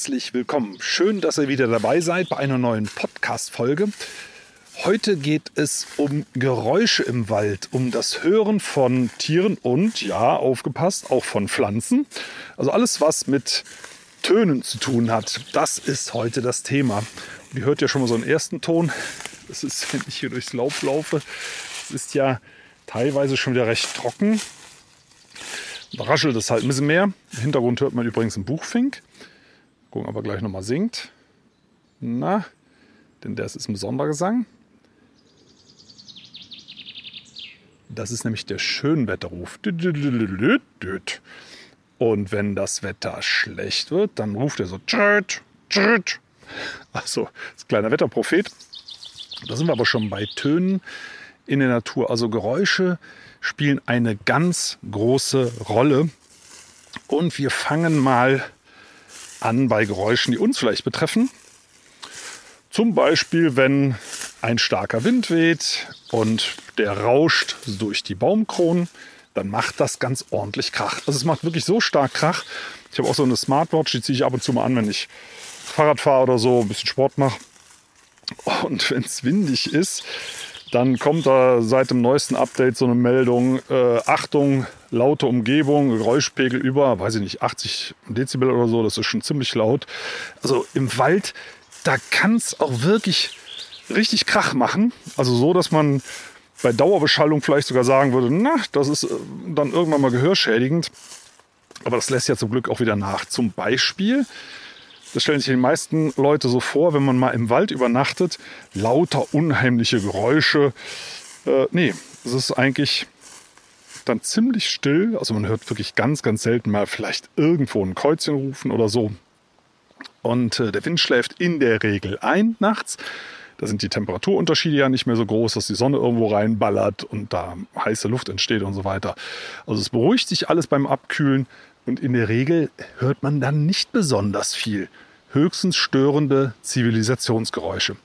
Herzlich willkommen. Schön, dass ihr wieder dabei seid bei einer neuen Podcast-Folge. Heute geht es um Geräusche im Wald, um das Hören von Tieren und, ja, aufgepasst, auch von Pflanzen. Also alles, was mit Tönen zu tun hat, das ist heute das Thema. Und ihr hört ja schon mal so einen ersten Ton. Das ist, wenn ich hier durchs Laub laufe. Es ist ja teilweise schon wieder recht trocken. Da raschelt es halt ein bisschen mehr. Im Hintergrund hört man übrigens einen Buchfink. Gucken, ob er gleich nochmal singt. Na, denn das ist ein Sondergesang. Das ist nämlich der Schönwetterruf. Und wenn das Wetter schlecht wird, dann ruft er so. Also, das kleiner Wetterprophet. Da sind wir aber schon bei Tönen in der Natur. Also Geräusche spielen eine ganz große Rolle. Und wir fangen mal an bei Geräuschen, die uns vielleicht betreffen. Zum Beispiel, wenn ein starker Wind weht und der rauscht durch die Baumkronen, dann macht das ganz ordentlich Krach. Also es macht wirklich so stark Krach. Ich habe auch so eine Smartwatch, die ziehe ich ab und zu mal an, wenn ich Fahrrad fahre oder so, ein bisschen Sport mache. Und wenn es windig ist, dann kommt da seit dem neuesten Update so eine Meldung, äh, Achtung, laute Umgebung, Geräuschpegel über, weiß ich nicht, 80 Dezibel oder so, das ist schon ziemlich laut. Also im Wald, da kann es auch wirklich richtig Krach machen. Also so, dass man bei Dauerbeschallung vielleicht sogar sagen würde, na, das ist äh, dann irgendwann mal gehörschädigend. Aber das lässt ja zum Glück auch wieder nach. Zum Beispiel, das stellen sich die meisten Leute so vor, wenn man mal im Wald übernachtet, lauter unheimliche Geräusche. Äh, nee, es ist eigentlich dann ziemlich still. Also man hört wirklich ganz, ganz selten mal vielleicht irgendwo ein Kreuzchen rufen oder so. Und äh, der Wind schläft in der Regel ein nachts. Da sind die Temperaturunterschiede ja nicht mehr so groß, dass die Sonne irgendwo reinballert und da heiße Luft entsteht und so weiter. Also es beruhigt sich alles beim Abkühlen. Und in der Regel hört man dann nicht besonders viel. Höchstens störende Zivilisationsgeräusche.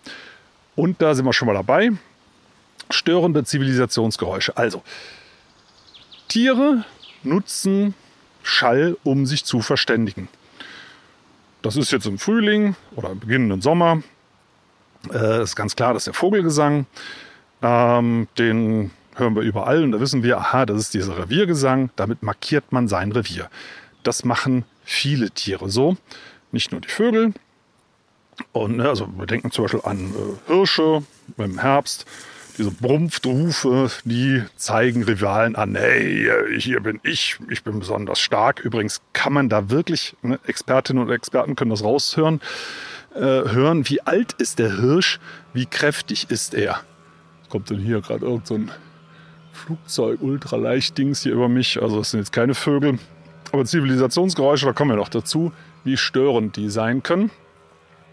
Und da sind wir schon mal dabei. Störende Zivilisationsgeräusche. Also, Tiere nutzen Schall, um sich zu verständigen. Das ist jetzt im Frühling oder im beginnenden Sommer. Äh, ist ganz klar, das ist der Vogelgesang. Ähm, den hören wir überall und da wissen wir, aha, das ist dieser Reviergesang, damit markiert man sein Revier. Das machen viele Tiere so, nicht nur die Vögel. Und ne, also wir denken zum Beispiel an äh, Hirsche im Herbst, diese Brumpfrufe, die zeigen Rivalen an, hey, hier bin ich, ich bin besonders stark. Übrigens kann man da wirklich, ne, Expertinnen und Experten können das raushören, äh, hören, wie alt ist der Hirsch, wie kräftig ist er. Kommt denn hier gerade irgend so Flugzeug, Ultraleicht-Dings hier über mich. Also das sind jetzt keine Vögel. Aber Zivilisationsgeräusche, da kommen wir noch dazu, wie störend die sein können.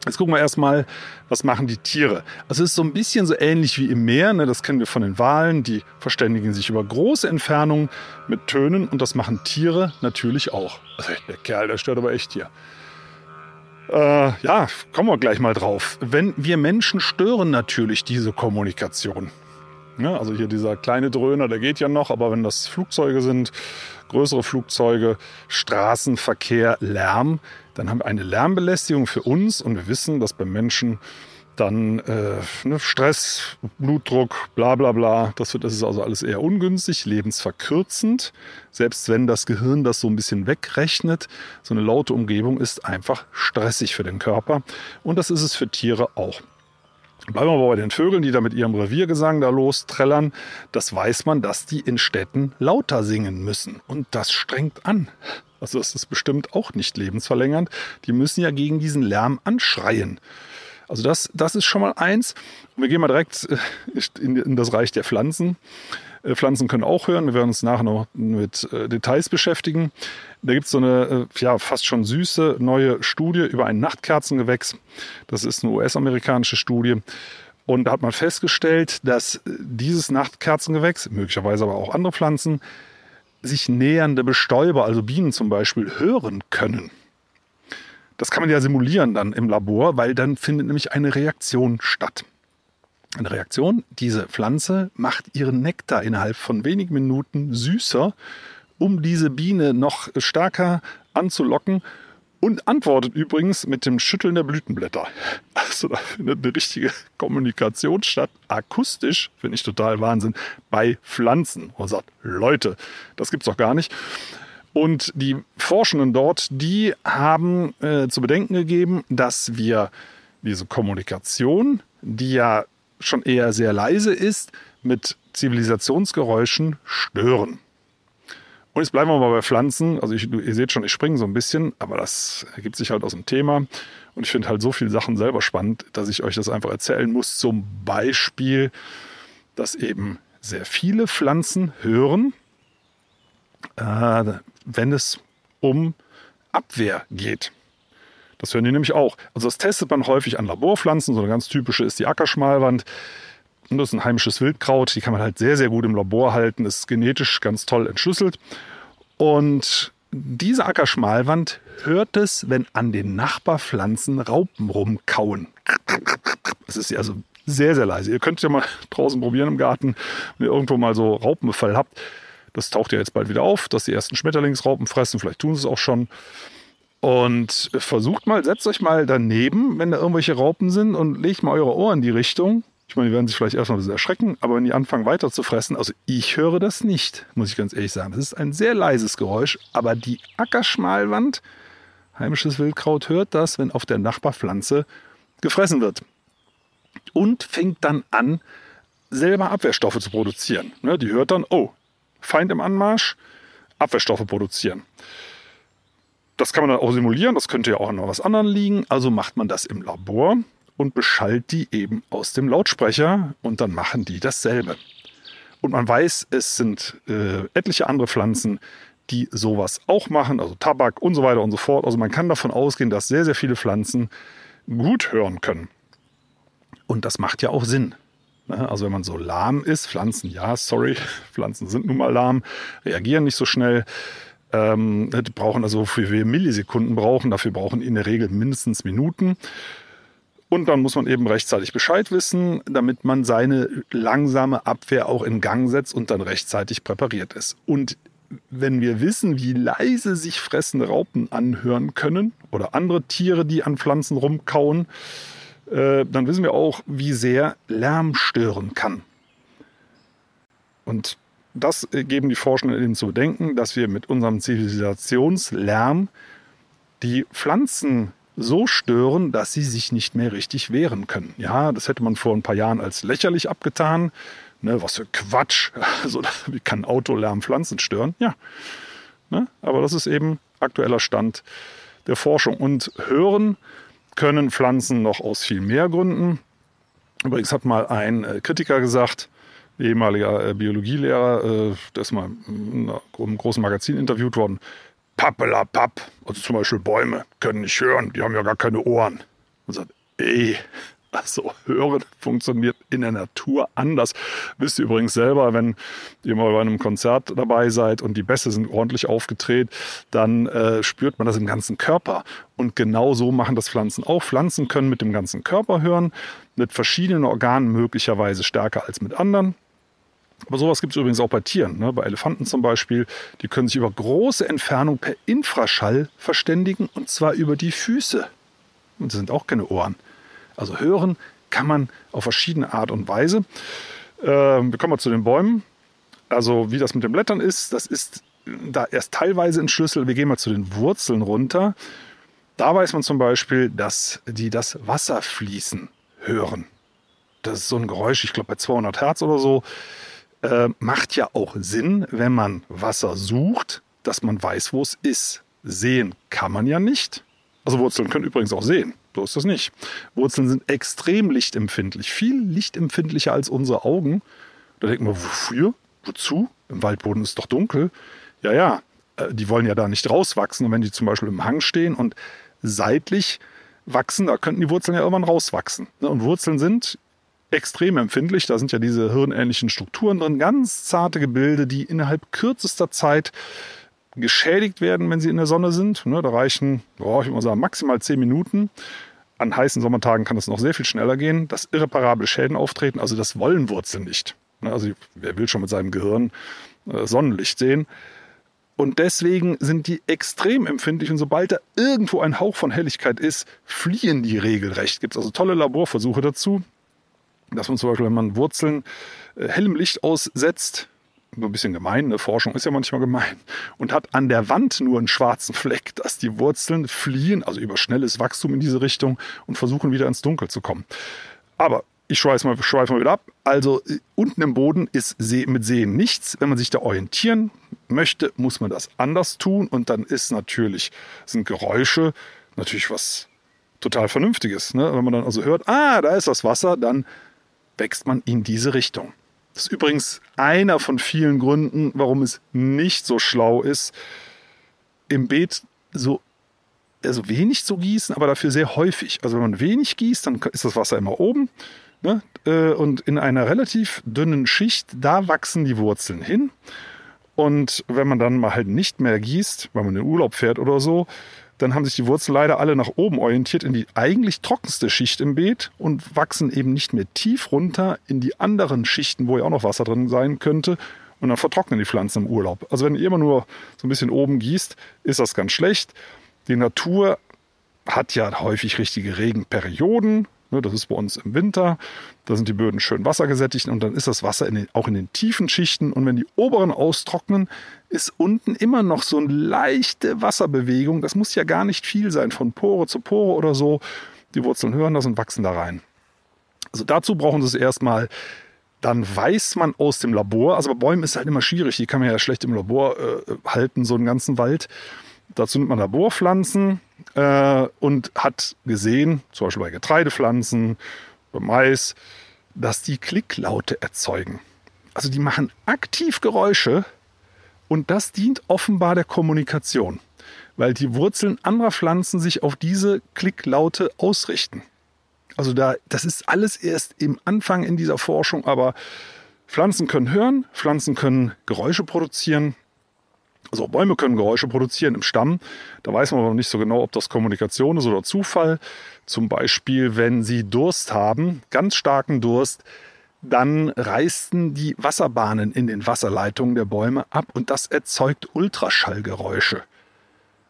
Jetzt gucken wir erstmal, was machen die Tiere. Also es ist so ein bisschen so ähnlich wie im Meer, ne? das kennen wir von den Walen, die verständigen sich über große Entfernungen mit Tönen und das machen Tiere natürlich auch. Also der Kerl, der stört aber echt hier. Äh, ja, kommen wir gleich mal drauf. Wenn wir Menschen stören natürlich diese Kommunikation. Ja, also hier dieser kleine Dröhner, der geht ja noch, aber wenn das Flugzeuge sind, größere Flugzeuge, Straßenverkehr, Lärm, dann haben wir eine Lärmbelästigung für uns und wir wissen, dass beim Menschen dann äh, ne, Stress, Blutdruck, bla bla bla, das, wird, das ist also alles eher ungünstig, lebensverkürzend. Selbst wenn das Gehirn das so ein bisschen wegrechnet, so eine laute Umgebung ist einfach stressig für den Körper und das ist es für Tiere auch. Bleiben wir aber bei den Vögeln, die da mit ihrem Reviergesang da losträllern. Das weiß man, dass die in Städten lauter singen müssen. Und das strengt an. Also das ist bestimmt auch nicht lebensverlängernd. Die müssen ja gegen diesen Lärm anschreien. Also das, das ist schon mal eins. Und wir gehen mal direkt äh, in, in das Reich der Pflanzen. Äh, Pflanzen können auch hören. Wir werden uns nachher noch mit äh, Details beschäftigen. Da gibt es so eine äh, ja, fast schon süße neue Studie über ein Nachtkerzengewächs. Das ist eine US-amerikanische Studie. Und da hat man festgestellt, dass dieses Nachtkerzengewächs, möglicherweise aber auch andere Pflanzen, sich nähernde Bestäuber, also Bienen zum Beispiel, hören können. Das kann man ja simulieren dann im Labor, weil dann findet nämlich eine Reaktion statt. Eine Reaktion, diese Pflanze macht ihren Nektar innerhalb von wenigen Minuten süßer, um diese Biene noch stärker anzulocken und antwortet übrigens mit dem Schütteln der Blütenblätter. Also da findet eine richtige Kommunikation statt, akustisch, finde ich total Wahnsinn, bei Pflanzen. Und sagt, Leute, das gibt's doch gar nicht. Und die Forschenden dort, die haben äh, zu bedenken gegeben, dass wir diese Kommunikation, die ja schon eher sehr leise ist, mit Zivilisationsgeräuschen stören. Und jetzt bleiben wir mal bei Pflanzen. Also ich, ihr seht schon, ich springe so ein bisschen, aber das ergibt sich halt aus dem Thema. Und ich finde halt so viele Sachen selber spannend, dass ich euch das einfach erzählen muss. Zum Beispiel, dass eben sehr viele Pflanzen hören, äh, wenn es um Abwehr geht. Das hören die nämlich auch. Also das testet man häufig an Laborpflanzen. So eine ganz typische ist die Ackerschmalwand. Und das ist ein heimisches Wildkraut. Die kann man halt sehr, sehr gut im Labor halten. Ist genetisch ganz toll entschlüsselt. Und diese Ackerschmalwand hört es, wenn an den Nachbarpflanzen Raupen rumkauen. Das ist also sehr, sehr leise. Ihr könnt ja mal draußen probieren im Garten, wenn ihr irgendwo mal so Raupenbefall habt. Das taucht ja jetzt bald wieder auf, dass die ersten Schmetterlingsraupen fressen. Vielleicht tun sie es auch schon. Und versucht mal, setzt euch mal daneben, wenn da irgendwelche Raupen sind und legt mal eure Ohren in die Richtung. Ich meine, die werden sich vielleicht erstmal ein bisschen erschrecken, aber wenn die anfangen weiter zu fressen, also ich höre das nicht, muss ich ganz ehrlich sagen. Das ist ein sehr leises Geräusch, aber die Ackerschmalwand, heimisches Wildkraut, hört das, wenn auf der Nachbarpflanze gefressen wird. Und fängt dann an, selber Abwehrstoffe zu produzieren. Ne, die hört dann, oh, Feind im Anmarsch, Abwehrstoffe produzieren. Das kann man dann auch simulieren, das könnte ja auch an was anderem liegen. Also macht man das im Labor und beschallt die eben aus dem Lautsprecher und dann machen die dasselbe. Und man weiß, es sind äh, etliche andere Pflanzen, die sowas auch machen, also Tabak und so weiter und so fort. Also man kann davon ausgehen, dass sehr, sehr viele Pflanzen gut hören können. Und das macht ja auch Sinn. Ne? Also wenn man so lahm ist, Pflanzen, ja, sorry, Pflanzen sind nun mal lahm, reagieren nicht so schnell. Ähm, die brauchen also, wofür wir Millisekunden brauchen, dafür brauchen in der Regel mindestens Minuten. Und dann muss man eben rechtzeitig Bescheid wissen, damit man seine langsame Abwehr auch in Gang setzt und dann rechtzeitig präpariert ist. Und wenn wir wissen, wie leise sich fressende Raupen anhören können oder andere Tiere, die an Pflanzen rumkauen, äh, dann wissen wir auch, wie sehr Lärm stören kann. Und das geben die Forschenden ihnen zu bedenken, dass wir mit unserem Zivilisationslärm die Pflanzen so stören, dass sie sich nicht mehr richtig wehren können. Ja, das hätte man vor ein paar Jahren als lächerlich abgetan. Ne, was für Quatsch. Also, wie kann Autolärm Pflanzen stören? Ja. Ne, aber das ist eben aktueller Stand der Forschung. Und hören können Pflanzen noch aus viel mehr Gründen. Übrigens hat mal ein äh, Kritiker gesagt, ehemaliger äh, Biologielehrer, äh, der ist mal in einem großen Magazin interviewt worden, Pappelapapp, also zum Beispiel Bäume können nicht hören, die haben ja gar keine Ohren. Und sagt, ey, also Hören funktioniert in der Natur anders. Wisst ihr übrigens selber, wenn ihr mal bei einem Konzert dabei seid und die Bässe sind ordentlich aufgedreht, dann äh, spürt man das im ganzen Körper. Und genau so machen das Pflanzen auch. Pflanzen können mit dem ganzen Körper hören, mit verschiedenen Organen möglicherweise stärker als mit anderen. Aber sowas gibt es übrigens auch bei Tieren, ne? bei Elefanten zum Beispiel. Die können sich über große Entfernung per Infraschall verständigen und zwar über die Füße. Und das sind auch keine Ohren. Also hören kann man auf verschiedene Art und Weise. Ähm, wir kommen mal zu den Bäumen. Also wie das mit den Blättern ist, das ist da erst teilweise ein Schlüssel. Wir gehen mal zu den Wurzeln runter. Da weiß man zum Beispiel, dass die das Wasser fließen hören. Das ist so ein Geräusch, ich glaube bei 200 Hertz oder so. Äh, macht ja auch Sinn, wenn man Wasser sucht, dass man weiß, wo es ist. Sehen kann man ja nicht. Also Wurzeln können übrigens auch sehen. So ist das nicht. Wurzeln sind extrem lichtempfindlich, viel lichtempfindlicher als unsere Augen. Da denkt man, wofür? wozu? Im Waldboden ist doch dunkel. Ja, ja, äh, die wollen ja da nicht rauswachsen. Und wenn die zum Beispiel im Hang stehen und seitlich wachsen, da könnten die Wurzeln ja irgendwann rauswachsen. Ne? Und Wurzeln sind extrem empfindlich. Da sind ja diese hirnähnlichen Strukturen drin, ganz zarte Gebilde, die innerhalb kürzester Zeit geschädigt werden, wenn sie in der Sonne sind. Ne? Da reichen, oh, ich würde sagen, maximal zehn Minuten. An heißen Sommertagen kann es noch sehr viel schneller gehen, dass irreparable Schäden auftreten. Also das wollen Wurzeln nicht. Ne? Also wer will schon mit seinem Gehirn äh, Sonnenlicht sehen? Und deswegen sind die extrem empfindlich und sobald da irgendwo ein Hauch von Helligkeit ist, fliehen die regelrecht. Gibt es also tolle Laborversuche dazu, dass man zum Beispiel, wenn man Wurzeln äh, hellem Licht aussetzt, nur ein bisschen gemein, ne? Forschung ist ja manchmal gemein, und hat an der Wand nur einen schwarzen Fleck, dass die Wurzeln fliehen, also über schnelles Wachstum in diese Richtung und versuchen wieder ins Dunkel zu kommen. Aber ich schweife mal, schweife mal wieder ab. Also äh, unten im Boden ist mit Sehen nichts. Wenn man sich da orientieren möchte, muss man das anders tun. Und dann ist natürlich, sind Geräusche natürlich was total Vernünftiges. Ne? Wenn man dann also hört, ah, da ist das Wasser, dann wächst man in diese Richtung. Das ist übrigens einer von vielen Gründen, warum es nicht so schlau ist, im Beet so also wenig zu gießen, aber dafür sehr häufig. Also wenn man wenig gießt, dann ist das Wasser immer oben. Ne? Äh, und in einer relativ dünnen Schicht, da wachsen die Wurzeln hin. Und wenn man dann mal halt nicht mehr gießt, weil man in den Urlaub fährt oder so, dann haben sich die Wurzeln leider alle nach oben orientiert in die eigentlich trockenste Schicht im Beet und wachsen eben nicht mehr tief runter in die anderen Schichten, wo ja auch noch Wasser drin sein könnte. Und dann vertrocknen die Pflanzen im Urlaub. Also wenn ihr immer nur so ein bisschen oben gießt, ist das ganz schlecht. Die Natur hat ja häufig richtige Regenperioden. Ne, das ist bei uns im Winter. Da sind die Böden schön wassergesättigt und dann ist das Wasser in den, auch in den tiefen Schichten. Und wenn die oberen austrocknen, ist unten immer noch so eine leichte Wasserbewegung. Das muss ja gar nicht viel sein, von Pore zu Pore oder so. Die Wurzeln hören das und wachsen da rein. Also dazu brauchen sie es erstmal. Dann weiß man aus dem Labor, also bei Bäumen ist es halt immer schwierig, die kann man ja schlecht im Labor äh, halten, so einen ganzen Wald. Dazu nimmt man Laborpflanzen äh, und hat gesehen, zum Beispiel bei Getreidepflanzen, bei Mais, dass die Klicklaute erzeugen. Also die machen aktiv Geräusche und das dient offenbar der Kommunikation, weil die Wurzeln anderer Pflanzen sich auf diese Klicklaute ausrichten. Also da, das ist alles erst im Anfang in dieser Forschung, aber Pflanzen können hören, Pflanzen können Geräusche produzieren also Bäume können Geräusche produzieren im Stamm. Da weiß man aber noch nicht so genau, ob das Kommunikation ist oder Zufall. Zum Beispiel, wenn sie Durst haben, ganz starken Durst, dann reißen die Wasserbahnen in den Wasserleitungen der Bäume ab und das erzeugt Ultraschallgeräusche.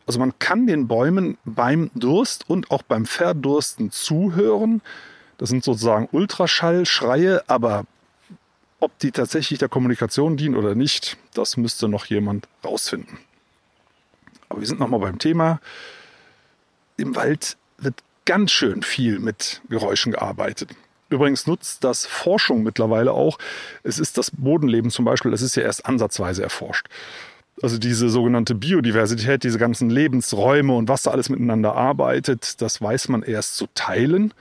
Also man kann den Bäumen beim Durst und auch beim Verdursten zuhören. Das sind sozusagen Ultraschallschreie, aber ob die tatsächlich der Kommunikation dienen oder nicht, das müsste noch jemand rausfinden. Aber wir sind nochmal beim Thema. Im Wald wird ganz schön viel mit Geräuschen gearbeitet. Übrigens nutzt das Forschung mittlerweile auch. Es ist das Bodenleben zum Beispiel, das ist ja erst ansatzweise erforscht. Also diese sogenannte Biodiversität, diese ganzen Lebensräume und was da alles miteinander arbeitet, das weiß man erst zu teilen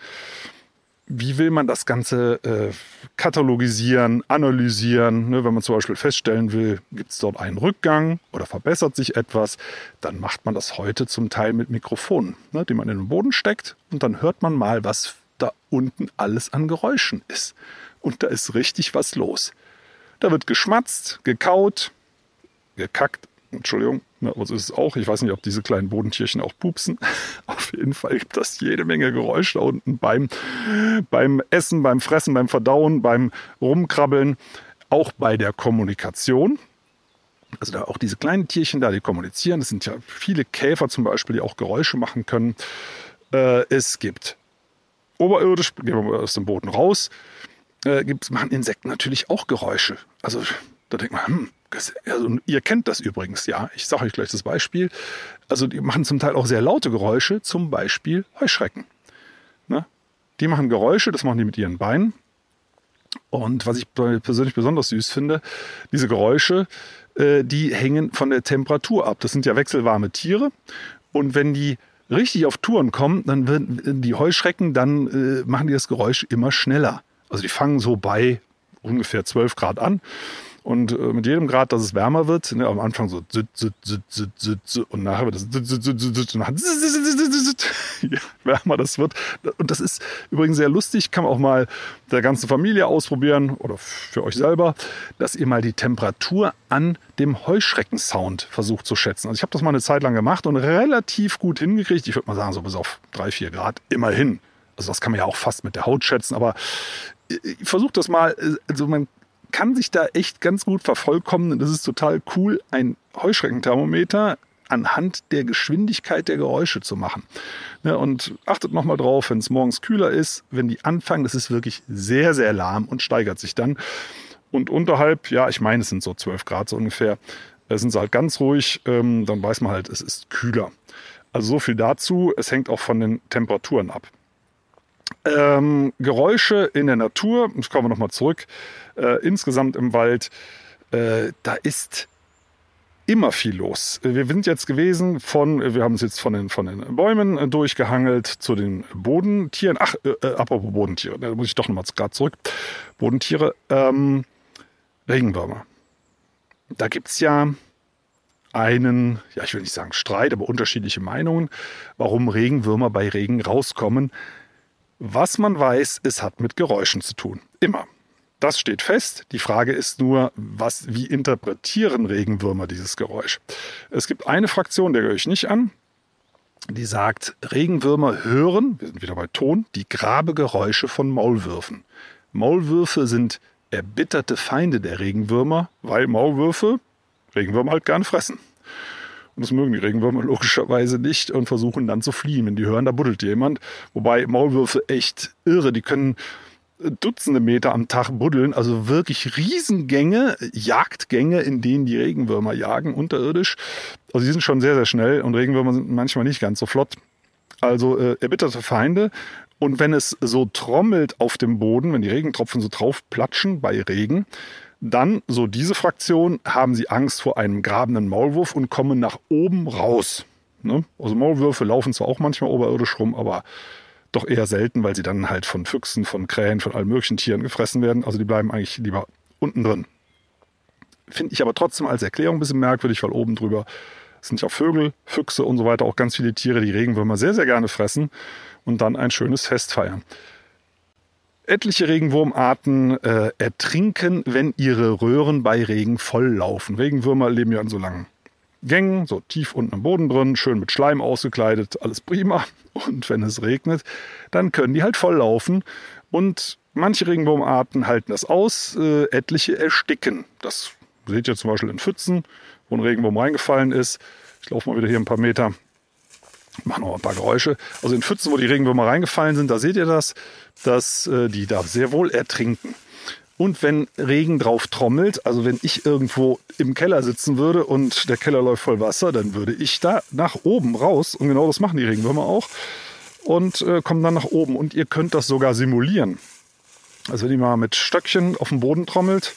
wie will man das Ganze äh, katalogisieren, analysieren? Ne, wenn man zum Beispiel feststellen will, gibt es dort einen Rückgang oder verbessert sich etwas, dann macht man das heute zum Teil mit Mikrofonen, ne, die man in den Boden steckt und dann hört man mal, was da unten alles an Geräuschen ist. Und da ist richtig was los. Da wird geschmatzt, gekaut, gekackt, Entschuldigung, ne, was ist es auch? Ich weiß nicht, ob diese kleinen Bodentierchen auch pupsen. Auf jeden Fall gibt das jede Menge Geräusche da unten beim, beim Essen, beim Fressen, beim Verdauen, beim Rumkrabbeln, auch bei der Kommunikation. Also da auch diese kleinen Tierchen da, die kommunizieren. Es sind ja viele Käfer zum Beispiel, die auch Geräusche machen können. Äh, es gibt oberirdisch, gehen wir mal aus dem Boden raus, äh, machen Insekten natürlich auch Geräusche. Also da denkt man, hm, also ihr kennt das übrigens, ja. Ich sage euch gleich das Beispiel. Also die machen zum Teil auch sehr laute Geräusche, zum Beispiel Heuschrecken. Ne? Die machen Geräusche, das machen die mit ihren Beinen. Und was ich persönlich besonders süß finde, diese Geräusche, äh, die hängen von der Temperatur ab. Das sind ja wechselwarme Tiere. Und wenn die richtig auf Touren kommen, dann werden die Heuschrecken, dann äh, machen die das Geräusch immer schneller. Also die fangen so bei ungefähr 12 Grad an Und äh, mit jedem Grad, dass es wärmer wird, ne, am Anfang so und nachher wird es je wärmer das wird. Und das ist übrigens sehr lustig, kann man auch mal der ganzen Familie ausprobieren oder für euch selber, dass ihr mal die Temperatur an dem Heuschreckensound versucht zu schätzen. Also ich habe das mal eine Zeit lang gemacht und relativ gut hingekriegt. Ich würde mal sagen, so bis auf drei, vier Grad immerhin. Also das kann man ja auch fast mit der Haut schätzen, aber versucht das mal. Also man kann sich da echt ganz gut vervollkommnen. Das ist total cool, ein Heuschreckenthermometer anhand der Geschwindigkeit der Geräusche zu machen. Ne, und achtet nochmal drauf, wenn es morgens kühler ist, wenn die anfangen, das ist wirklich sehr, sehr lahm und steigert sich dann. Und unterhalb, ja, ich meine, es sind so 12 Grad so ungefähr, da sind sie halt ganz ruhig, ähm, dann weiß man halt, es ist kühler. Also so viel dazu. Es hängt auch von den Temperaturen ab. Ähm, Geräusche in der Natur, jetzt kommen wir nochmal zurück, äh, insgesamt im Wald, äh, da ist immer viel los. Wir sind jetzt gewesen von, wir haben uns jetzt von den, von den Bäumen äh, durchgehangelt zu den Bodentieren. Ach, äh, äh apropos Bodentiere, da muss ich doch nochmal gerade zurück. Bodentiere, ähm, Regenwürmer. Da gibt es ja einen, ja, ich will nicht sagen Streit, aber unterschiedliche Meinungen, warum Regenwürmer bei Regen rauskommen. Was man weiß, es hat mit Geräuschen zu tun. Immer. Das steht fest. Die Frage ist nur, was, wie interpretieren Regenwürmer dieses Geräusch? Es gibt eine Fraktion, der gehöre ich nicht an, die sagt, Regenwürmer hören, wir sind wieder bei Ton, die Grabegeräusche von Maulwürfen. Maulwürfe sind erbitterte Feinde der Regenwürmer, weil Maulwürfe Regenwürmer halt gern fressen. Und das mögen die Regenwürmer logischerweise nicht und versuchen dann zu fliehen. Wenn die hören, da buddelt jemand. Wobei Maulwürfe echt irre, die können Dutzende Meter am Tag buddeln, also wirklich Riesengänge, Jagdgänge, in denen die Regenwürmer jagen, unterirdisch. Also die sind schon sehr, sehr schnell und Regenwürmer sind manchmal nicht ganz so flott. Also äh, erbitterte Feinde. Und wenn es so trommelt auf dem Boden, wenn die Regentropfen so drauf platschen bei Regen, dann, so diese Fraktion, haben sie Angst vor einem grabenden Maulwurf und kommen nach oben raus. Ne? Also Maulwürfe laufen zwar auch manchmal oberirdisch rum, aber doch eher selten, weil sie dann halt von Füchsen, von Krähen, von allen möglichen Tieren gefressen werden. Also die bleiben eigentlich lieber unten drin. Finde ich aber trotzdem als Erklärung ein bisschen merkwürdig, weil oben drüber sind ja Vögel, Füchse und so weiter, auch ganz viele Tiere, die Regenwürmer sehr, sehr gerne fressen und dann ein schönes Fest feiern. Etliche Regenwurmarten äh, ertrinken, wenn ihre Röhren bei Regen volllaufen. Regenwürmer leben ja in so langen Gängen, so tief unten im Boden drin, schön mit Schleim ausgekleidet, alles prima. Und wenn es regnet, dann können die halt volllaufen. Und manche Regenwurmarten halten das aus, äh, etliche ersticken. Das seht ihr zum Beispiel in Pfützen, wo ein Regenwurm reingefallen ist. Ich laufe mal wieder hier ein paar Meter. Machen noch ein paar Geräusche. Also in Pfützen, wo die Regenwürmer reingefallen sind, da seht ihr das, dass äh, die da sehr wohl ertrinken. Und wenn Regen drauf trommelt, also wenn ich irgendwo im Keller sitzen würde und der Keller läuft voll Wasser, dann würde ich da nach oben raus. Und genau das machen die Regenwürmer auch. Und äh, kommen dann nach oben. Und ihr könnt das sogar simulieren. Also wenn ihr mal mit Stöckchen auf dem Boden trommelt,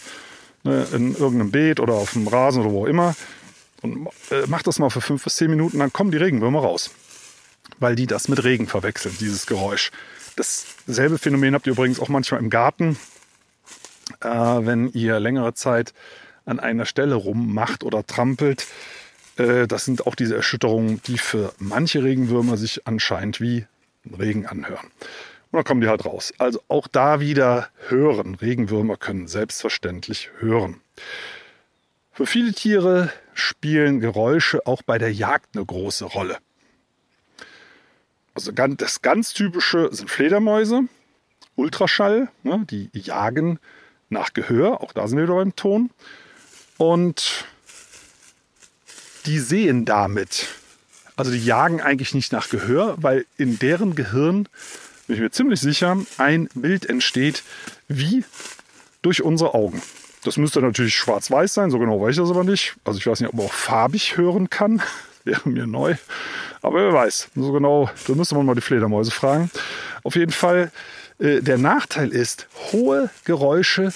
ne, in irgendeinem Beet oder auf dem Rasen oder wo auch immer, und äh, macht das mal für fünf bis zehn Minuten, dann kommen die Regenwürmer raus. Weil die das mit Regen verwechseln, dieses Geräusch. Dasselbe Phänomen habt ihr übrigens auch manchmal im Garten äh, wenn ihr längere Zeit an einer Stelle rummacht oder trampelt. Äh, das sind auch diese Erschütterungen, die für manche Regenwürmer sich anscheinend wie Regen anhören. Und dann kommen die halt raus. Also auch da wieder hören. Regenwürmer können selbstverständlich hören. Für viele Tiere spielen Geräusche auch bei der Jagd eine große Rolle. Also das ganz typische sind Fledermäuse, Ultraschall, ne, die jagen nach Gehör, auch da sind wir wieder beim Ton. Und die sehen damit, also die jagen eigentlich nicht nach Gehör, weil in deren Gehirn, bin ich mir ziemlich sicher, ein Bild entsteht wie durch unsere Augen. Das müsste natürlich schwarz-weiß sein, so genau weiß ich das aber nicht. Also ich weiß nicht, ob man auch farbig hören kann. Wäre mir neu. Aber wer weiß. So genau, da müsste man mal die Fledermäuse fragen. Auf jeden Fall äh, der Nachteil ist, hohe Geräusche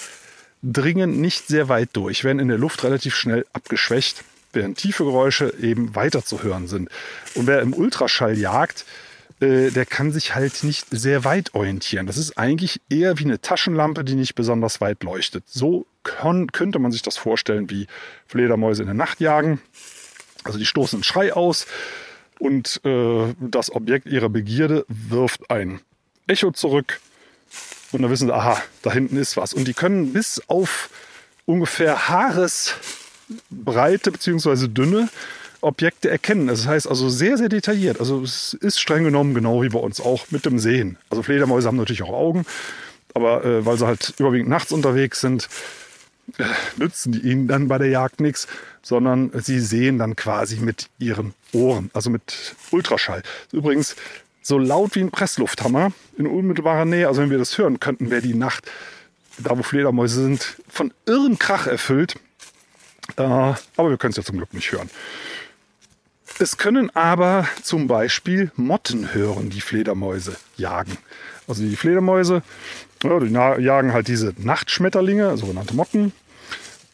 dringen nicht sehr weit durch, werden in der Luft relativ schnell abgeschwächt, während tiefe Geräusche eben weiter zu hören sind. Und wer im Ultraschall jagt, äh, der kann sich halt nicht sehr weit orientieren. Das ist eigentlich eher wie eine Taschenlampe, die nicht besonders weit leuchtet. So könnte man sich das vorstellen, wie Fledermäuse in der Nacht jagen. Also die stoßen einen Schrei aus und äh, das Objekt ihrer Begierde wirft ein Echo zurück und dann wissen sie, aha, da hinten ist was. Und die können bis auf ungefähr Haaresbreite bzw. Dünne Objekte erkennen. Das heißt also sehr, sehr detailliert. Also es ist streng genommen genau wie bei uns auch mit dem Sehen. Also Fledermäuse haben natürlich auch Augen, aber äh, weil sie halt überwiegend nachts unterwegs sind, nützen die ihnen dann bei der Jagd nichts, sondern sie sehen dann quasi mit ihren Ohren, also mit Ultraschall. Übrigens so laut wie ein Presslufthammer in unmittelbarer Nähe. Also wenn wir das hören könnten, wäre die Nacht, da wo Fledermäuse sind, von irren Krach erfüllt. Äh, aber wir können es ja zum Glück nicht hören. Es können aber zum Beispiel Motten hören, die Fledermäuse jagen. Also die Fledermäuse, ja, die jagen halt diese Nachtschmetterlinge, sogenannte Motten.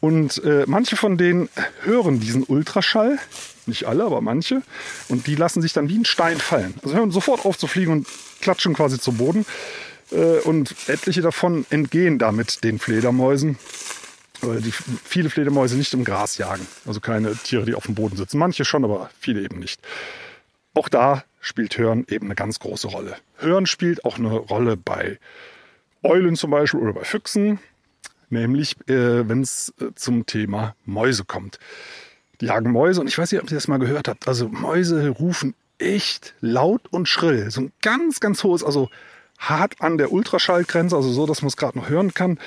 Und äh, manche von denen hören diesen Ultraschall, nicht alle, aber manche, und die lassen sich dann wie ein Stein fallen. Also hören sofort auf zu fliegen und klatschen quasi zu Boden. Äh, und etliche davon entgehen damit den Fledermäusen die viele Fledermäuse nicht im Gras jagen. Also keine Tiere, die auf dem Boden sitzen. Manche schon, aber viele eben nicht. Auch da spielt Hören eben eine ganz große Rolle. Hören spielt auch eine Rolle bei Eulen zum Beispiel oder bei Füchsen, nämlich äh, wenn es äh, zum Thema Mäuse kommt. Die jagen Mäuse und ich weiß nicht, ob ihr das mal gehört habt. Also Mäuse rufen echt laut und schrill. So ein ganz, ganz hohes, also hart an der Ultraschallgrenze, also so, dass man es gerade noch hören kann.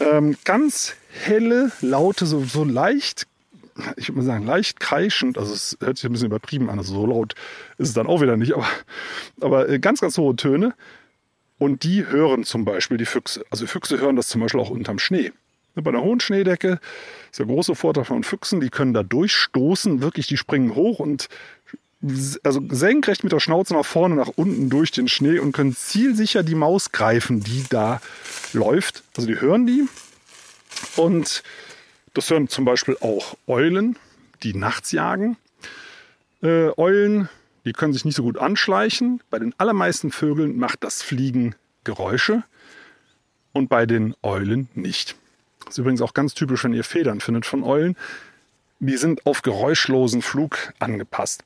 Ähm, ganz helle, laute, so, so leicht, ich würde mal sagen, leicht kreischend, also es hört sich ein bisschen übertrieben an, also so laut ist es dann auch wieder nicht, aber, aber äh, ganz, ganz hohe Töne. Und die hören zum Beispiel die Füchse. Also Füchse hören das zum Beispiel auch unterm Schnee. Bei einer hohen Schneedecke ist der große Vorteil von Füchsen, die können da durchstoßen, wirklich, die springen hoch und also senkrecht mit der Schnauze nach vorne, nach unten durch den Schnee und können zielsicher die Maus greifen, die da läuft. Also die hören die. Und das hören zum Beispiel auch Eulen, die nachts jagen. Äh, Eulen, die können sich nicht so gut anschleichen. Bei den allermeisten Vögeln macht das Fliegen Geräusche und bei den Eulen nicht. Das ist übrigens auch ganz typisch, wenn ihr Federn findet von Eulen. Die sind auf geräuschlosen Flug angepasst.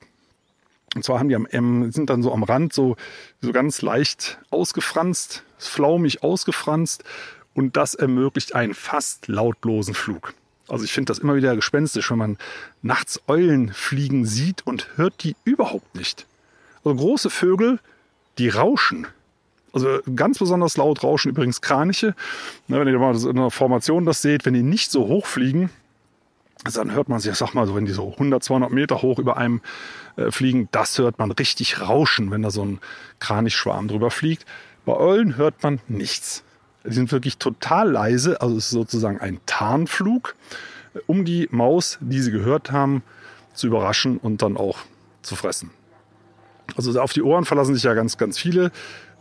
Und zwar haben die am, sind dann so am Rand so, so ganz leicht ausgefranst, flaumig ausgefranst und das ermöglicht einen fast lautlosen Flug. Also ich finde das immer wieder gespenstisch, wenn man nachts Eulen fliegen sieht und hört die überhaupt nicht. Also große Vögel, die rauschen. Also ganz besonders laut rauschen übrigens Kraniche. Ne, wenn ihr mal in einer Formation das seht, wenn die nicht so hoch fliegen, also dann hört man sich, sag mal so, wenn die so 100, 200 Meter hoch über einem äh, fliegen, das hört man richtig rauschen, wenn da so ein Kranichschwarm drüber fliegt. Bei Eulen hört man nichts. Die sind wirklich total leise, also es ist sozusagen ein Tarnflug, äh, um die Maus, die sie gehört haben, zu überraschen und dann auch zu fressen. Also auf die Ohren verlassen sich ja ganz, ganz viele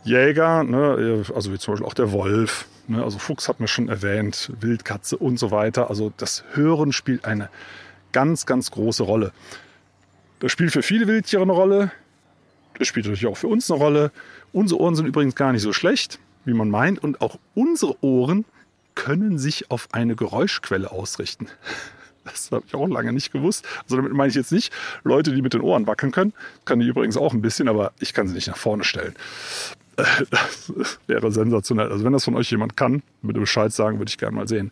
Jäger, ne, also wie zum Beispiel auch der Wolf, ne, also Fuchs hat man schon erwähnt, Wildkatze und so weiter. Also das Hören spielt eine ganz, ganz große Rolle. Das spielt für viele Wildtiere eine Rolle. Das spielt natürlich auch für uns eine Rolle. Unsere Ohren sind übrigens gar nicht so schlecht, wie man meint. Und auch unsere Ohren können sich auf eine Geräuschquelle ausrichten. Das habe ich auch lange nicht gewusst. Also damit meine ich jetzt nicht Leute, die mit den Ohren wackeln können. Kann die übrigens auch ein bisschen, aber ich kann sie nicht nach vorne stellen. Das wäre sensationell. Also wenn das von euch jemand kann, bitte Bescheid sagen, würde ich gerne mal sehen.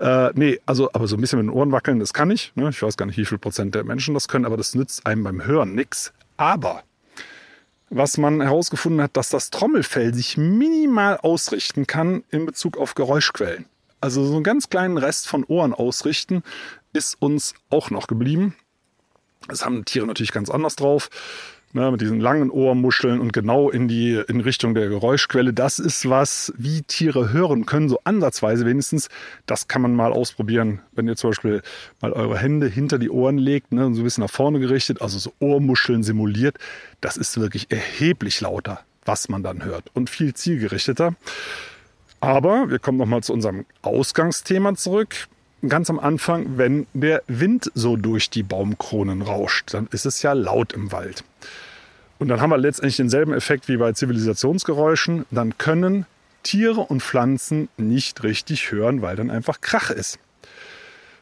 Äh, nee, also aber so ein bisschen mit den Ohren wackeln, das kann ich. Ne? Ich weiß gar nicht, wie viel Prozent der Menschen das können, aber das nützt einem beim Hören nichts. Aber was man herausgefunden hat, dass das Trommelfell sich minimal ausrichten kann in Bezug auf Geräuschquellen. Also so einen ganz kleinen Rest von Ohren ausrichten ist uns auch noch geblieben. Das haben Tiere natürlich ganz anders drauf ne, mit diesen langen Ohrmuscheln und genau in die in Richtung der Geräuschquelle. Das ist was, wie Tiere hören können, so ansatzweise wenigstens. Das kann man mal ausprobieren, wenn ihr zum Beispiel mal eure Hände hinter die Ohren legt, ne, so ein bisschen nach vorne gerichtet, also so Ohrmuscheln simuliert. Das ist wirklich erheblich lauter, was man dann hört und viel zielgerichteter. Aber wir kommen nochmal zu unserem Ausgangsthema zurück ganz am Anfang, wenn der Wind so durch die Baumkronen rauscht, dann ist es ja laut im Wald. Und dann haben wir letztendlich denselben Effekt wie bei Zivilisationsgeräuschen. Dann können Tiere und Pflanzen nicht richtig hören, weil dann einfach Krach ist.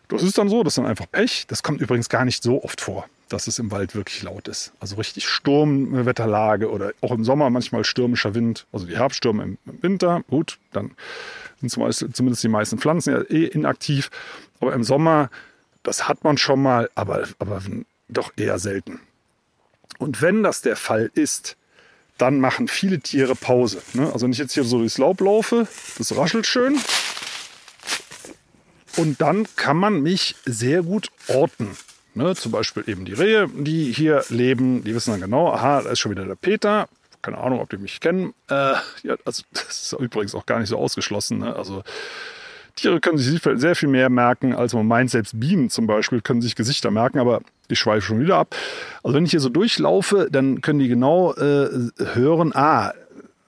Das ist dann so, das ist dann einfach Pech. Das kommt übrigens gar nicht so oft vor, dass es im Wald wirklich laut ist. Also richtig Sturmwetterlage oder auch im Sommer manchmal stürmischer Wind. Also die Herbststürme im Winter, gut, dann sind zumindest die meisten Pflanzen ja eh inaktiv. Aber im Sommer, das hat man schon mal, aber, aber doch eher selten. Und wenn das der Fall ist, dann machen viele Tiere Pause. Ne? Also wenn ich jetzt hier so durchs Laub laufe, das raschelt schön. Und dann kann man mich sehr gut orten. Ne? Zum Beispiel eben die Rehe, die hier leben, die wissen dann genau, aha, da ist schon wieder der Peter. Keine Ahnung, ob die mich kennen. Äh, ja, also das ist übrigens auch gar nicht so ausgeschlossen. Ne? Also Tiere können sich sehr viel mehr merken, als man meint. Selbst Bienen zum Beispiel können sich Gesichter merken, aber ich schweife schon wieder ab. Also wenn ich hier so durchlaufe, dann können die genau äh, hören, ah,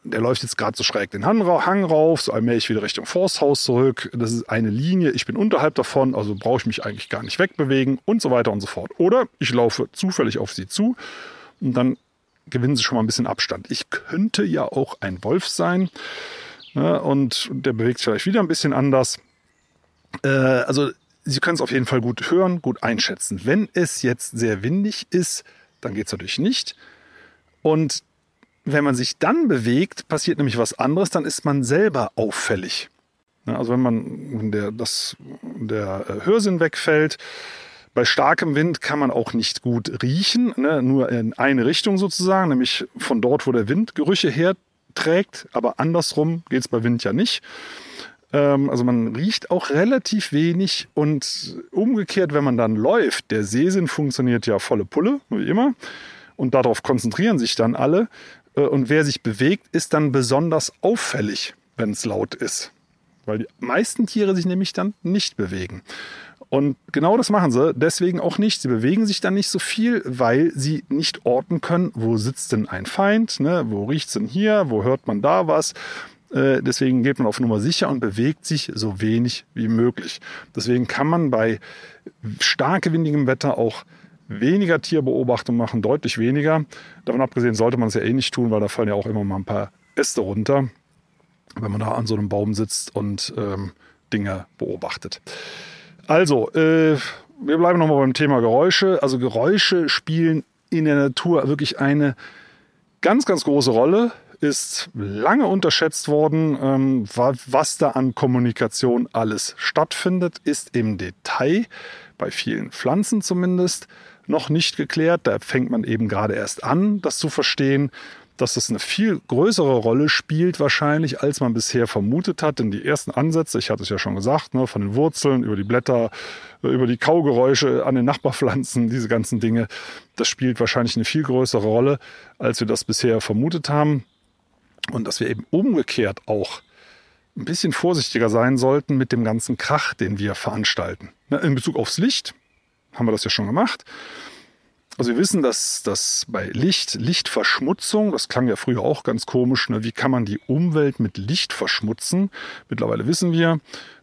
der läuft jetzt gerade so schräg den Hang rauf, so allmählich wieder Richtung Forsthaus zurück. Das ist eine Linie, ich bin unterhalb davon, also brauche ich mich eigentlich gar nicht wegbewegen und so weiter und so fort. Oder ich laufe zufällig auf sie zu und dann gewinnen sie schon mal ein bisschen Abstand. Ich könnte ja auch ein Wolf sein ne, und der bewegt sich vielleicht wieder ein bisschen anders. Äh, also Sie können es auf jeden Fall gut hören, gut einschätzen. Wenn es jetzt sehr windig ist, dann geht es natürlich nicht. Und wenn man sich dann bewegt, passiert nämlich was anderes, dann ist man selber auffällig. Also wenn man der, das, der äh, Hörsinn wegfällt, bei starkem Wind kann man auch nicht gut riechen, ne? nur in eine Richtung sozusagen, nämlich von dort, wo der Wind Gerüche herträgt, aber andersrum geht es bei Wind ja nicht. Ähm, also man riecht auch relativ wenig und umgekehrt, wenn man dann läuft, der Sehsinn funktioniert ja volle Pulle, wie immer, und darauf konzentrieren sich dann alle. Äh, und wer sich bewegt, ist dann besonders auffällig, wenn es laut ist. Weil die meisten Tiere sich nämlich dann nicht bewegen. Und genau das machen sie deswegen auch nicht. Sie bewegen sich dann nicht so viel, weil sie nicht orten können, wo sitzt denn ein Feind, ne? wo riecht's denn hier, wo hört man da was. Äh, deswegen geht man auf Nummer sicher und bewegt sich so wenig wie möglich. Deswegen kann man bei stark windigem Wetter auch weniger Tierbeobachtung machen, deutlich weniger. Davon abgesehen sollte man es ja eh nicht tun, weil da fallen ja auch immer mal ein paar Äste runter, wenn man da an so einem Baum sitzt und ähm, Dinge beobachtet. Also, äh, wir bleiben nochmal beim Thema Geräusche. Also Geräusche spielen in der Natur wirklich eine ganz, ganz große Rolle ist lange unterschätzt worden. Ähm, was da an Kommunikation alles stattfindet, ist im Detail, bei vielen Pflanzen zumindest, noch nicht geklärt. Da fängt man eben gerade erst an, das zu verstehen dass das eine viel größere Rolle spielt wahrscheinlich, als man bisher vermutet hat. Denn die ersten Ansätze, ich hatte es ja schon gesagt, ne, von den Wurzeln über die Blätter, über die Kaugeräusche an den Nachbarpflanzen, diese ganzen Dinge, das spielt wahrscheinlich eine viel größere Rolle, als wir das bisher vermutet haben. Und dass wir eben umgekehrt auch ein bisschen vorsichtiger sein sollten mit dem ganzen Krach, den wir veranstalten. Ne, in Bezug aufs Licht haben wir das ja schon gemacht. Also wir wissen, dass, dass bei Licht, Lichtverschmutzung, das klang ja früher auch ganz komisch, ne? wie kann man die Umwelt mit Licht verschmutzen? Mittlerweile wissen wir,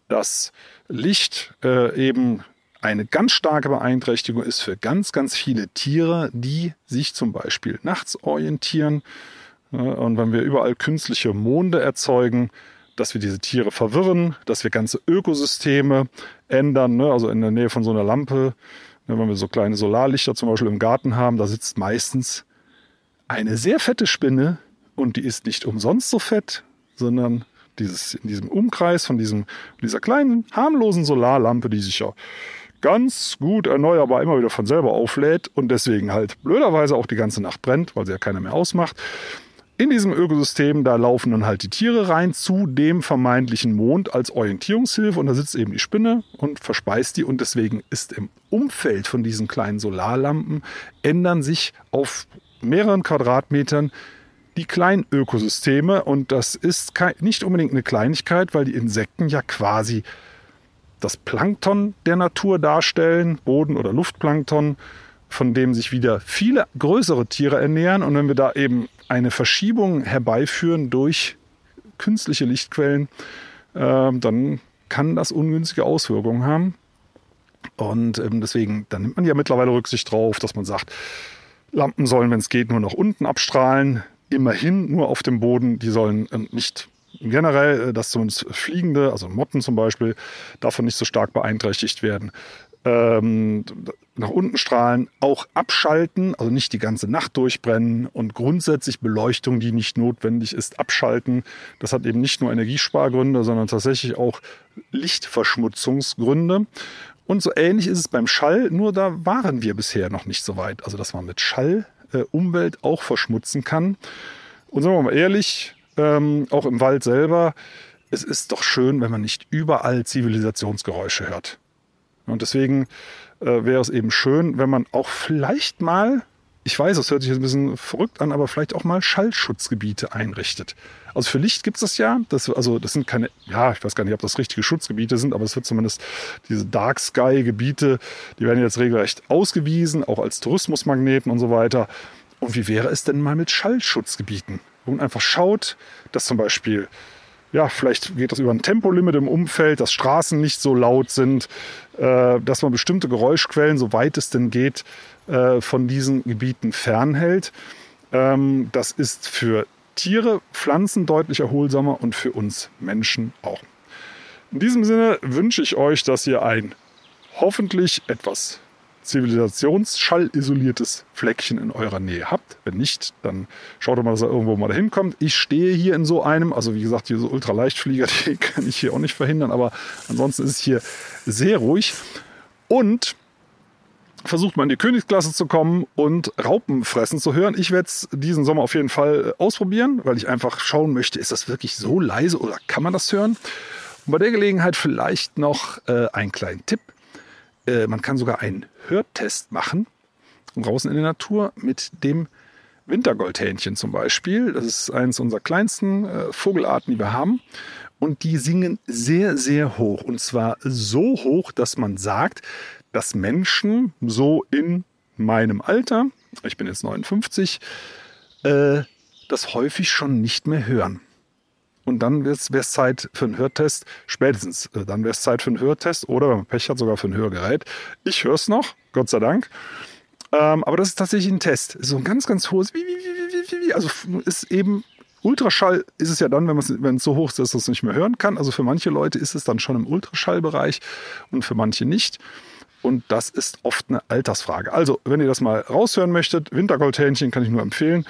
dass Licht äh, eben eine ganz starke Beeinträchtigung ist für ganz, ganz viele Tiere, die sich zum Beispiel nachts orientieren, und wenn wir überall künstliche Monde erzeugen, dass wir diese Tiere verwirren, dass wir ganze Ökosysteme ändern, ne? also in der Nähe von so einer Lampe, ne? wenn wir so kleine Solarlichter zum Beispiel im Garten haben, da sitzt meistens eine sehr fette Spinne und die ist nicht umsonst so fett, sondern dieses, in diesem Umkreis von diesem, dieser kleinen, harmlosen Solarlampe, die sich ja ganz gut erneuerbar immer wieder von selber auflädt und deswegen halt blöderweise auch die ganze Nacht brennt, weil sie ja keiner mehr ausmacht. In diesem Ökosystem, da laufen dann halt die Tiere rein zu dem vermeintlichen Mond als Orientierungshilfe und da sitzt eben die Spinne und verspeist die und deswegen ist im Umfeld von diesen kleinen Solarlampen ändern sich auf mehreren Quadratmetern die kleinen Ökosysteme und das ist nicht unbedingt eine Kleinigkeit, weil die Insekten ja quasi das Plankton der Natur darstellen, Boden- oder Luftplankton, von dem sich wieder viele größere Tiere ernähren und wenn wir da eben eine Verschiebung herbeiführen durch künstliche Lichtquellen, äh, dann kann das ungünstige Auswirkungen haben. Und ähm, deswegen, da nimmt man ja mittlerweile Rücksicht drauf, dass man sagt, Lampen sollen, wenn es geht, nur nach unten abstrahlen. Immerhin nur auf dem Boden. Die sollen ähm, nicht generell, äh, dass zumindest Fliegende, also Motten zum Beispiel, davon nicht so stark beeinträchtigt werden. Ähm, nach unten strahlen, auch abschalten, also nicht die ganze Nacht durchbrennen und grundsätzlich Beleuchtung, die nicht notwendig ist, abschalten. Das hat eben nicht nur Energiespargründe, sondern tatsächlich auch Lichtverschmutzungsgründe. Und so ähnlich ist es beim Schall, nur da waren wir bisher noch nicht so weit. Also, dass man mit Schall äh, Umwelt auch verschmutzen kann. Und sagen wir mal ehrlich, ähm, auch im Wald selber, es ist doch schön, wenn man nicht überall Zivilisationsgeräusche hört. Und deswegen äh, wäre es eben schön, wenn man auch vielleicht mal, ich weiß, das hört sich jetzt ein bisschen verrückt an, aber vielleicht auch mal Schallschutzgebiete einrichtet. Also für Licht gibt es das ja. Das, also das sind keine, ja, ich weiß gar nicht, ob das richtige Schutzgebiete sind, aber es wird zumindest diese Dark Sky Gebiete, die werden jetzt regelrecht ausgewiesen, auch als Tourismusmagneten und so weiter. Und wie wäre es denn mal mit Schallschutzgebieten? Wo man einfach schaut, dass zum Beispiel ja, vielleicht geht das über ein Tempolimit im Umfeld, dass Straßen nicht so laut sind, äh, dass man bestimmte Geräuschquellen, soweit es denn geht, äh, von diesen Gebieten fernhält. Ähm, das ist für Tiere, Pflanzen deutlich erholsamer und für uns Menschen auch. In diesem Sinne wünsche ich euch, dass ihr ein hoffentlich etwas zivilisationsschallisoliertes Fleckchen in eurer Nähe habt. Wenn nicht, dann schaut doch mal, dass er irgendwo mal dahin kommt. Ich stehe hier in so einem, also wie gesagt, diese Ultraleichtflieger, die kann ich hier auch nicht verhindern, aber ansonsten ist es hier sehr ruhig. Und versucht man in die Königsklasse zu kommen und Raupen fressen zu hören. Ich werde es diesen Sommer auf jeden Fall äh, ausprobieren, weil ich einfach schauen möchte, ist das wirklich so leise oder kann man das hören? Und bei der Gelegenheit vielleicht noch äh, einen kleinen Tipp. Äh, man kann sogar einen Hörtest machen, draußen in der Natur, mit dem Wintergoldhähnchen zum Beispiel. Das ist eines unserer kleinsten äh, Vogelarten, die wir haben. Und die singen sehr, sehr hoch. Und zwar so hoch, dass man sagt, dass Menschen so in meinem Alter, ich bin jetzt 59, äh, das häufig schon nicht mehr hören. Und dann wäre es Zeit für einen Hörtest, spätestens äh, dann wäre es Zeit für einen Hörtest oder, wenn man Pech hat, sogar für ein Hörgerät. Ich höre es noch, Gott sei Dank. Ähm, aber das ist tatsächlich ein Test. So ein ganz, ganz hohes, wie, wie, wie, wie, wie, also ist eben Ultraschall ist es ja dann, wenn, wenn es so hoch ist, dass man es nicht mehr hören kann. Also für manche Leute ist es dann schon im Ultraschallbereich und für manche nicht. Und das ist oft eine Altersfrage. Also, wenn ihr das mal raushören möchtet, Wintergoldhähnchen kann ich nur empfehlen.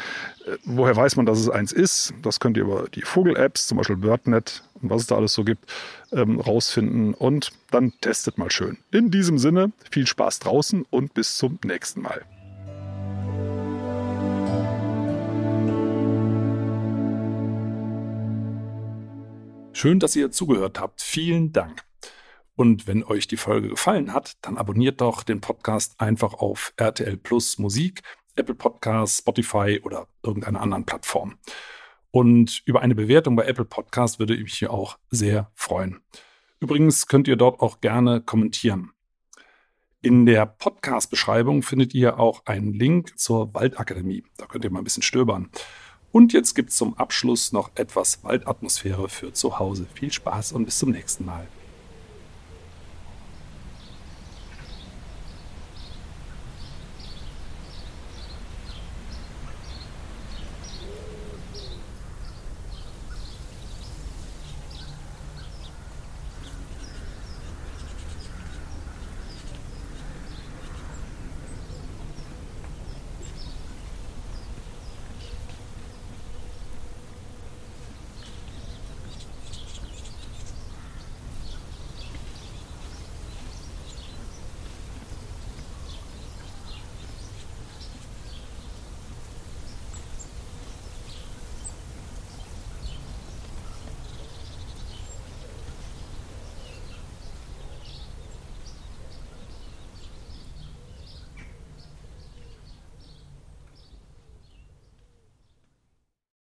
Äh, woher weiß man, dass es eins ist? Das könnt ihr über die Vogel-Apps, zum Beispiel BirdNet und was es da alles so gibt, ähm, rausfinden. Und dann testet mal schön. In diesem Sinne, viel Spaß draußen und bis zum nächsten Mal. Schön, dass ihr zugehört habt. Vielen Dank. Und wenn euch die Folge gefallen hat, dann abonniert doch den Podcast einfach auf RTL Plus Musik, Apple Podcasts, Spotify oder irgendeiner anderen Plattform. Und über eine Bewertung bei Apple Podcast würde ich mich hier auch sehr freuen. Übrigens könnt ihr dort auch gerne kommentieren. In der Podcast-Beschreibung findet ihr auch einen Link zur Waldakademie. Da könnt ihr mal ein bisschen stöbern. Und jetzt gibt es zum Abschluss noch etwas Waldatmosphäre für zu Hause. Viel Spaß und bis zum nächsten Mal.